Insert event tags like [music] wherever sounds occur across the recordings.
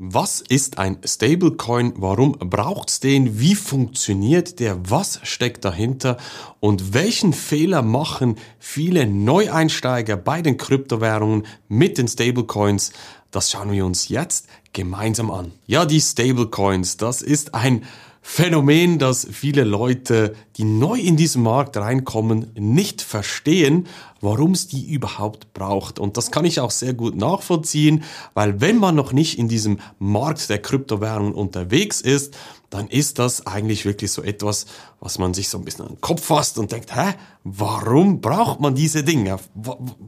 Was ist ein Stablecoin? Warum braucht's den? Wie funktioniert der? Was steckt dahinter? Und welchen Fehler machen viele Neueinsteiger bei den Kryptowährungen mit den Stablecoins? Das schauen wir uns jetzt gemeinsam an. Ja, die Stablecoins, das ist ein Phänomen, das viele Leute, die neu in diesen Markt reinkommen, nicht verstehen, warum es die überhaupt braucht. Und das kann ich auch sehr gut nachvollziehen, weil wenn man noch nicht in diesem Markt der Kryptowährungen unterwegs ist, dann ist das eigentlich wirklich so etwas, was man sich so ein bisschen an den Kopf fasst und denkt, hä, warum braucht man diese Dinge?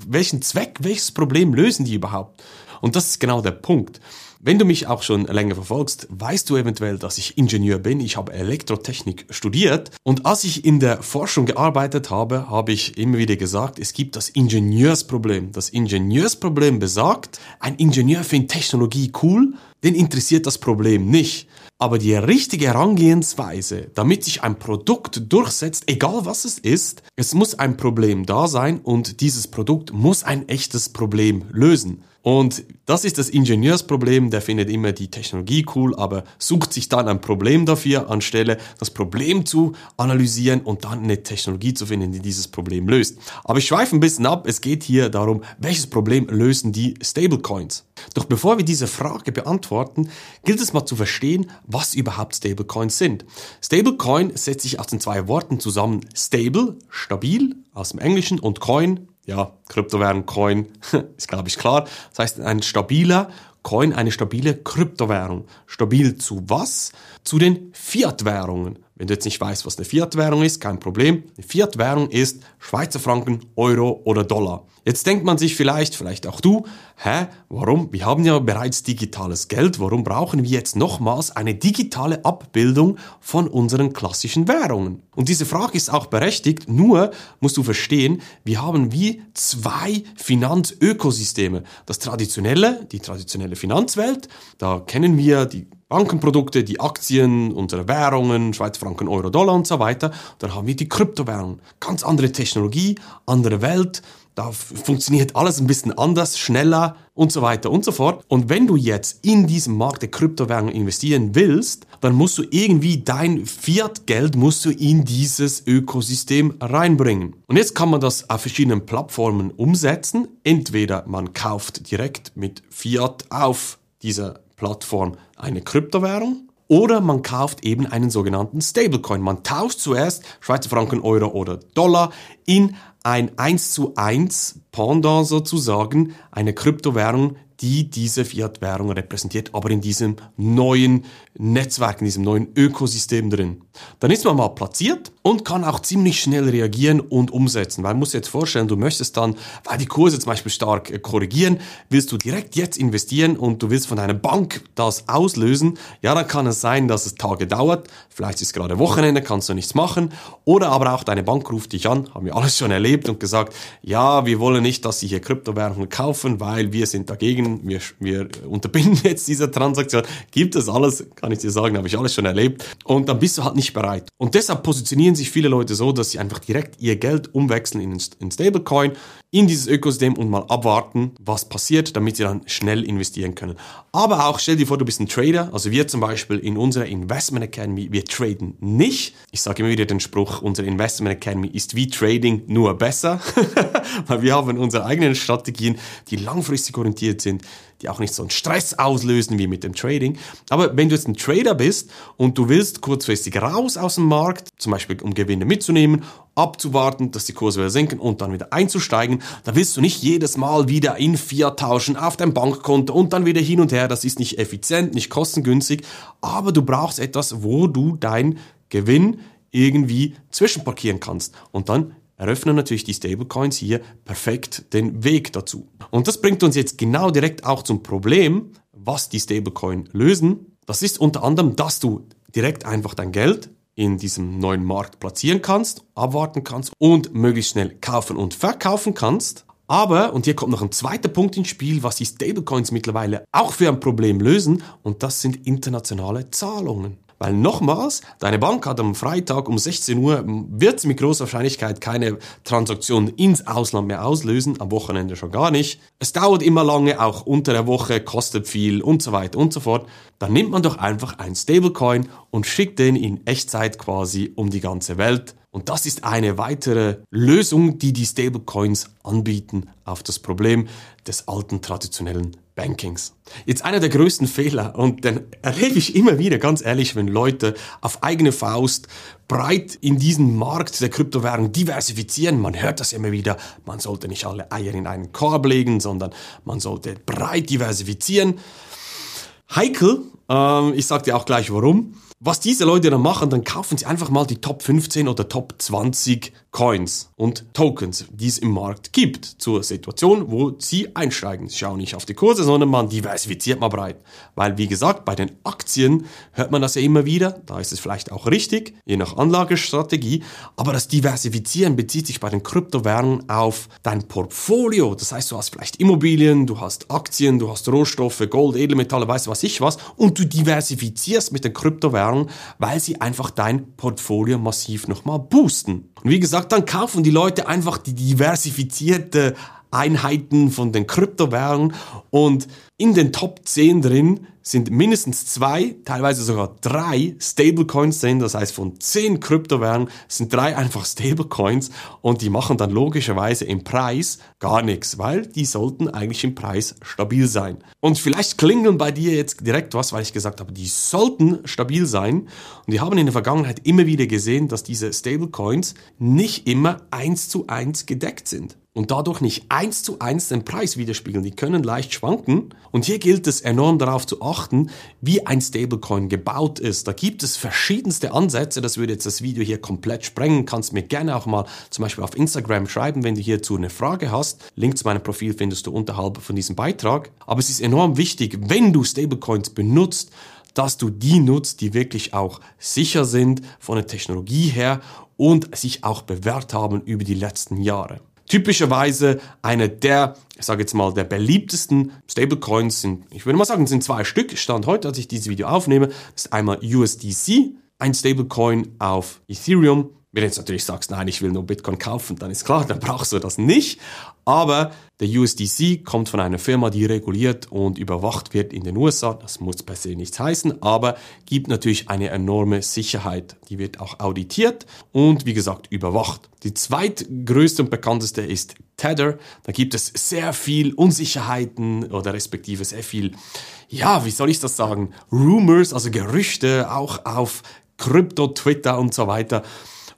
Welchen Zweck, welches Problem lösen die überhaupt? Und das ist genau der Punkt. Wenn du mich auch schon länger verfolgst, weißt du eventuell, dass ich Ingenieur bin. Ich habe Elektrotechnik studiert und als ich in der Forschung gearbeitet habe, habe ich immer wieder gesagt, es gibt das Ingenieursproblem. Das Ingenieursproblem besagt, ein Ingenieur findet Technologie cool, den interessiert das Problem nicht. Aber die richtige Herangehensweise, damit sich ein Produkt durchsetzt, egal was es ist, es muss ein Problem da sein und dieses Produkt muss ein echtes Problem lösen. Und das ist das Ingenieursproblem, der findet immer die Technologie cool, aber sucht sich dann ein Problem dafür, anstelle das Problem zu analysieren und dann eine Technologie zu finden, die dieses Problem löst. Aber ich schweife ein bisschen ab, es geht hier darum, welches Problem lösen die Stablecoins. Doch bevor wir diese Frage beantworten, gilt es mal zu verstehen, was überhaupt Stablecoins sind. Stablecoin setzt sich aus den zwei Worten zusammen stable, stabil, aus dem Englischen und Coin, ja, Kryptowährung, Coin, [laughs] ist glaube ich klar. Das heißt, ein stabiler Coin, eine stabile Kryptowährung. Stabil zu was? Zu den Fiat-Währungen. Wenn du jetzt nicht weißt, was eine Fiat-Währung ist, kein Problem. Eine Fiat-Währung ist Schweizer Franken, Euro oder Dollar. Jetzt denkt man sich vielleicht, vielleicht auch du, hä, warum? Wir haben ja bereits digitales Geld, warum brauchen wir jetzt nochmals eine digitale Abbildung von unseren klassischen Währungen? Und diese Frage ist auch berechtigt, nur musst du verstehen, wir haben wie zwei Finanzökosysteme. Das traditionelle, die traditionelle Finanzwelt, da kennen wir die Bankenprodukte, die Aktien, unsere Währungen, Schweizer Franken, Euro, Dollar und so weiter. Dann haben wir die Kryptowährungen. Ganz andere Technologie, andere Welt, da funktioniert alles ein bisschen anders, schneller und so weiter und so fort. Und wenn du jetzt in diesem Markt der Kryptowährungen investieren willst, dann musst du irgendwie dein Fiat-Geld musst du in dieses Ökosystem reinbringen. Und jetzt kann man das auf verschiedenen Plattformen umsetzen. Entweder man kauft direkt mit Fiat auf dieser Plattform eine Kryptowährung oder man kauft eben einen sogenannten Stablecoin. Man tauscht zuerst Schweizer Franken, Euro oder Dollar in ein 1 zu 1 Pendant sozusagen, eine Kryptowährung, die diese Fiat-Währung repräsentiert, aber in diesem neuen Netzwerk, in diesem neuen Ökosystem drin. Dann ist man mal platziert und kann auch ziemlich schnell reagieren und umsetzen. Weil man muss jetzt vorstellen, du möchtest dann, weil die Kurse zum Beispiel stark äh, korrigieren, willst du direkt jetzt investieren und du willst von deiner Bank das auslösen. Ja, dann kann es sein, dass es Tage dauert. Vielleicht ist gerade Wochenende, kannst du nichts machen. Oder aber auch deine Bank ruft dich an, haben wir alles schon erlebt und gesagt, ja, wir wollen nicht, dass sie hier Kryptowährungen kaufen, weil wir sind dagegen, wir, wir unterbinden [laughs] jetzt diese Transaktion. Gibt es alles, kann ich dir sagen, habe ich alles schon erlebt. Und dann bist du halt nicht bereit. Und deshalb positionieren sich viele Leute so, dass sie einfach direkt ihr Geld umwechseln in, in Stablecoin, in dieses Ökosystem und mal abwarten, was passiert, damit sie dann schnell investieren können. Aber auch stell dir vor, du bist ein Trader, also wir zum Beispiel in unserer Investment Academy, wir traden nicht. Ich sage immer wieder den Spruch, unsere Investment Academy ist wie Trading, nur besser, [laughs] weil wir haben unsere eigenen Strategien, die langfristig orientiert sind, die auch nicht so einen Stress auslösen wie mit dem Trading. Aber wenn du jetzt ein Trader bist und du willst kurzfristig raus aus dem Markt, zum Beispiel um Gewinne mitzunehmen, abzuwarten, dass die Kurse wieder sinken und dann wieder einzusteigen, dann willst du nicht jedes Mal wieder in Fiat tauschen auf dein Bankkonto und dann wieder hin und her. Das ist nicht effizient, nicht kostengünstig, aber du brauchst etwas, wo du dein Gewinn irgendwie zwischenparkieren kannst und dann eröffnen natürlich die Stablecoins hier perfekt den Weg dazu. Und das bringt uns jetzt genau direkt auch zum Problem, was die Stablecoin lösen. Das ist unter anderem, dass du direkt einfach dein Geld in diesem neuen Markt platzieren kannst, abwarten kannst und möglichst schnell kaufen und verkaufen kannst. Aber, und hier kommt noch ein zweiter Punkt ins Spiel, was die Stablecoins mittlerweile auch für ein Problem lösen, und das sind internationale Zahlungen. Weil nochmals, deine Bank hat am Freitag um 16 Uhr, wird mit großer Wahrscheinlichkeit keine Transaktion ins Ausland mehr auslösen, am Wochenende schon gar nicht. Es dauert immer lange, auch unter der Woche, kostet viel und so weiter und so fort. Dann nimmt man doch einfach ein Stablecoin und schickt den in Echtzeit quasi um die ganze Welt. Und das ist eine weitere Lösung, die die Stablecoins anbieten auf das Problem des alten traditionellen Bankings. Jetzt einer der größten Fehler, und den erlebe ich immer wieder, ganz ehrlich, wenn Leute auf eigene Faust breit in diesen Markt der Kryptowährung diversifizieren. Man hört das immer wieder, man sollte nicht alle Eier in einen Korb legen, sondern man sollte breit diversifizieren. Heikel, ähm, ich sage dir auch gleich warum. Was diese Leute dann machen, dann kaufen sie einfach mal die Top 15 oder Top 20 Coins und Tokens, die es im Markt gibt, zur Situation, wo sie einsteigen. Sie schauen nicht auf die Kurse, sondern man diversifiziert mal breit. Weil, wie gesagt, bei den Aktien hört man das ja immer wieder, da ist es vielleicht auch richtig, je nach Anlagestrategie, aber das Diversifizieren bezieht sich bei den Kryptowährungen auf dein Portfolio. Das heißt, du hast vielleicht Immobilien, du hast Aktien, du hast Rohstoffe, Gold, Edelmetalle, weißt du was ich was, und du diversifizierst mit den Kryptowährungen, weil sie einfach dein Portfolio massiv nochmal boosten. Und wie gesagt, gesagt, dann kaufen die Leute einfach die diversifizierte Einheiten von den Kryptowährungen und in den Top 10 drin sind mindestens zwei, teilweise sogar drei Stablecoins drin. Das heißt, von zehn Kryptowährungen sind drei einfach Stablecoins und die machen dann logischerweise im Preis gar nichts, weil die sollten eigentlich im Preis stabil sein. Und vielleicht klingeln bei dir jetzt direkt was, weil ich gesagt habe, die sollten stabil sein. Und wir haben in der Vergangenheit immer wieder gesehen, dass diese Stablecoins nicht immer eins zu eins gedeckt sind und dadurch nicht eins zu eins den Preis widerspiegeln. Die können leicht schwanken. Und hier gilt es enorm darauf zu achten, wie ein Stablecoin gebaut ist. Da gibt es verschiedenste Ansätze. Das würde jetzt das Video hier komplett sprengen. Kannst mir gerne auch mal zum Beispiel auf Instagram schreiben, wenn du hierzu eine Frage hast. Link zu meinem Profil findest du unterhalb von diesem Beitrag. Aber es ist enorm wichtig, wenn du Stablecoins benutzt, dass du die nutzt, die wirklich auch sicher sind von der Technologie her und sich auch bewährt haben über die letzten Jahre. Typischerweise eine der, ich sage jetzt mal, der beliebtesten Stablecoins sind, ich würde mal sagen, sind zwei Stück. Stand heute, als ich dieses Video aufnehme, ist einmal USDC, ein Stablecoin auf Ethereum wenn du jetzt natürlich sagst, nein, ich will nur Bitcoin kaufen, dann ist klar, [laughs] dann brauchst du das nicht. Aber der USDC kommt von einer Firma, die reguliert und überwacht wird in den USA. Das muss per se nichts heißen, aber gibt natürlich eine enorme Sicherheit. Die wird auch auditiert und wie gesagt überwacht. Die zweitgrößte und bekannteste ist Tether. Da gibt es sehr viel Unsicherheiten oder respektive sehr viel, ja, wie soll ich das sagen, Rumors, also Gerüchte, auch auf Krypto, Twitter und so weiter.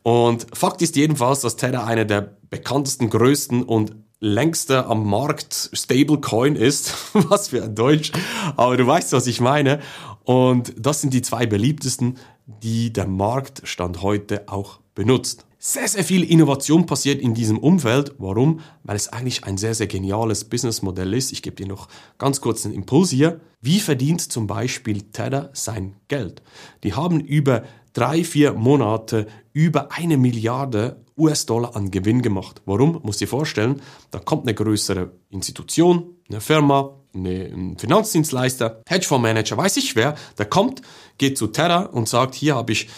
Und Fakt ist jedenfalls, dass Tether einer der bekanntesten, größten und längste am Markt Stablecoin ist. [laughs] was für ein Deutsch. Aber du weißt, was ich meine. Und das sind die zwei beliebtesten, die der Markt Stand heute auch benutzt. Sehr, sehr viel Innovation passiert in diesem Umfeld. Warum? Weil es eigentlich ein sehr, sehr geniales Businessmodell ist. Ich gebe dir noch ganz kurz einen Impuls hier. Wie verdient zum Beispiel Tether sein Geld? Die haben über drei, vier Monate über eine Milliarde US-Dollar an Gewinn gemacht. Warum? Muss dir vorstellen, da kommt eine größere Institution, eine Firma, ein Finanzdienstleister, Hedgefondsmanager, weiß ich wer, der kommt, geht zu Terra und sagt, hier habe ich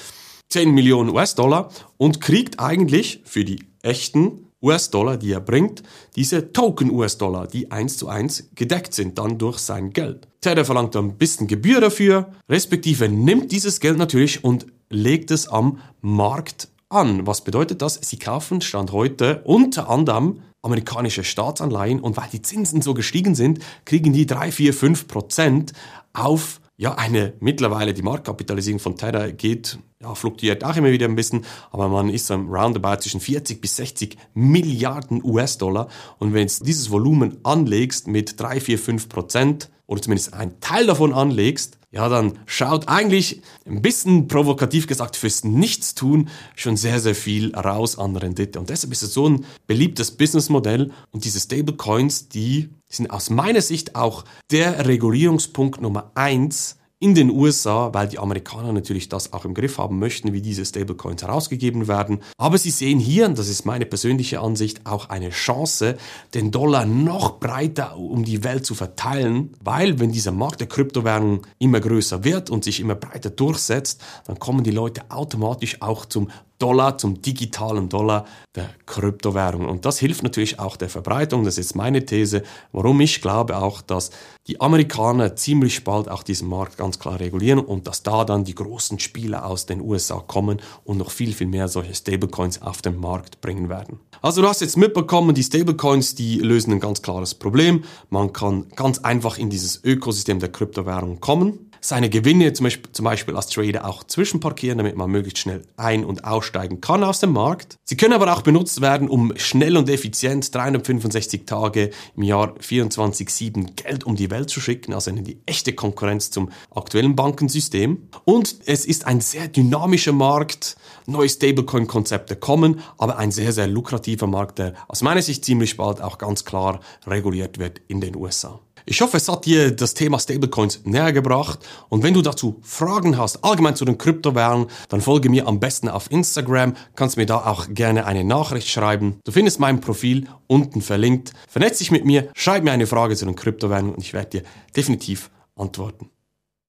10 Millionen US-Dollar und kriegt eigentlich für die echten US-Dollar, die er bringt, diese Token-US-Dollar, die eins zu eins gedeckt sind dann durch sein Geld. Tether verlangt ein bisschen Gebühr dafür, respektive nimmt dieses Geld natürlich und legt es am Markt an. Was bedeutet das? Sie kaufen Stand heute unter anderem amerikanische Staatsanleihen und weil die Zinsen so gestiegen sind, kriegen die 3, 4, 5 Prozent auf ja, eine mittlerweile die Marktkapitalisierung von Tether geht, ja, fluktuiert auch immer wieder ein bisschen, aber man ist am Roundabout zwischen 40 bis 60 Milliarden US-Dollar. Und wenn du dieses Volumen anlegst mit 3, 4, 5 Prozent, oder zumindest einen Teil davon anlegst, ja, dann schaut eigentlich ein bisschen provokativ gesagt fürs Nichtstun schon sehr, sehr viel raus an Rendite. Und deshalb ist es so ein beliebtes Businessmodell und diese Stablecoins, die sind aus meiner Sicht auch der Regulierungspunkt Nummer eins in den USA, weil die Amerikaner natürlich das auch im Griff haben möchten, wie diese Stablecoins herausgegeben werden. Aber sie sehen hier, und das ist meine persönliche Ansicht, auch eine Chance, den Dollar noch breiter um die Welt zu verteilen, weil wenn dieser Markt der Kryptowährungen immer größer wird und sich immer breiter durchsetzt, dann kommen die Leute automatisch auch zum Dollar, zum digitalen Dollar der Kryptowährung. Und das hilft natürlich auch der Verbreitung. Das ist meine These, warum ich glaube auch, dass die Amerikaner ziemlich bald auch diesen Markt ganz klar regulieren und dass da dann die großen Spieler aus den USA kommen und noch viel, viel mehr solche Stablecoins auf den Markt bringen werden. Also du hast jetzt mitbekommen, die Stablecoins, die lösen ein ganz klares Problem. Man kann ganz einfach in dieses Ökosystem der Kryptowährung kommen seine Gewinne zum Beispiel, zum Beispiel als Trader auch zwischenparkieren, damit man möglichst schnell ein- und aussteigen kann aus dem Markt. Sie können aber auch benutzt werden, um schnell und effizient 365 Tage im Jahr 24-7 Geld um die Welt zu schicken, also in die echte Konkurrenz zum aktuellen Bankensystem. Und es ist ein sehr dynamischer Markt, neue Stablecoin-Konzepte kommen, aber ein sehr, sehr lukrativer Markt, der aus meiner Sicht ziemlich bald auch ganz klar reguliert wird in den USA. Ich hoffe, es hat dir das Thema Stablecoins näher gebracht. Und wenn du dazu Fragen hast, allgemein zu den Kryptowährungen, dann folge mir am besten auf Instagram. Kannst mir da auch gerne eine Nachricht schreiben. Du findest mein Profil unten verlinkt. Vernetz dich mit mir, schreib mir eine Frage zu den Kryptowährungen und ich werde dir definitiv antworten.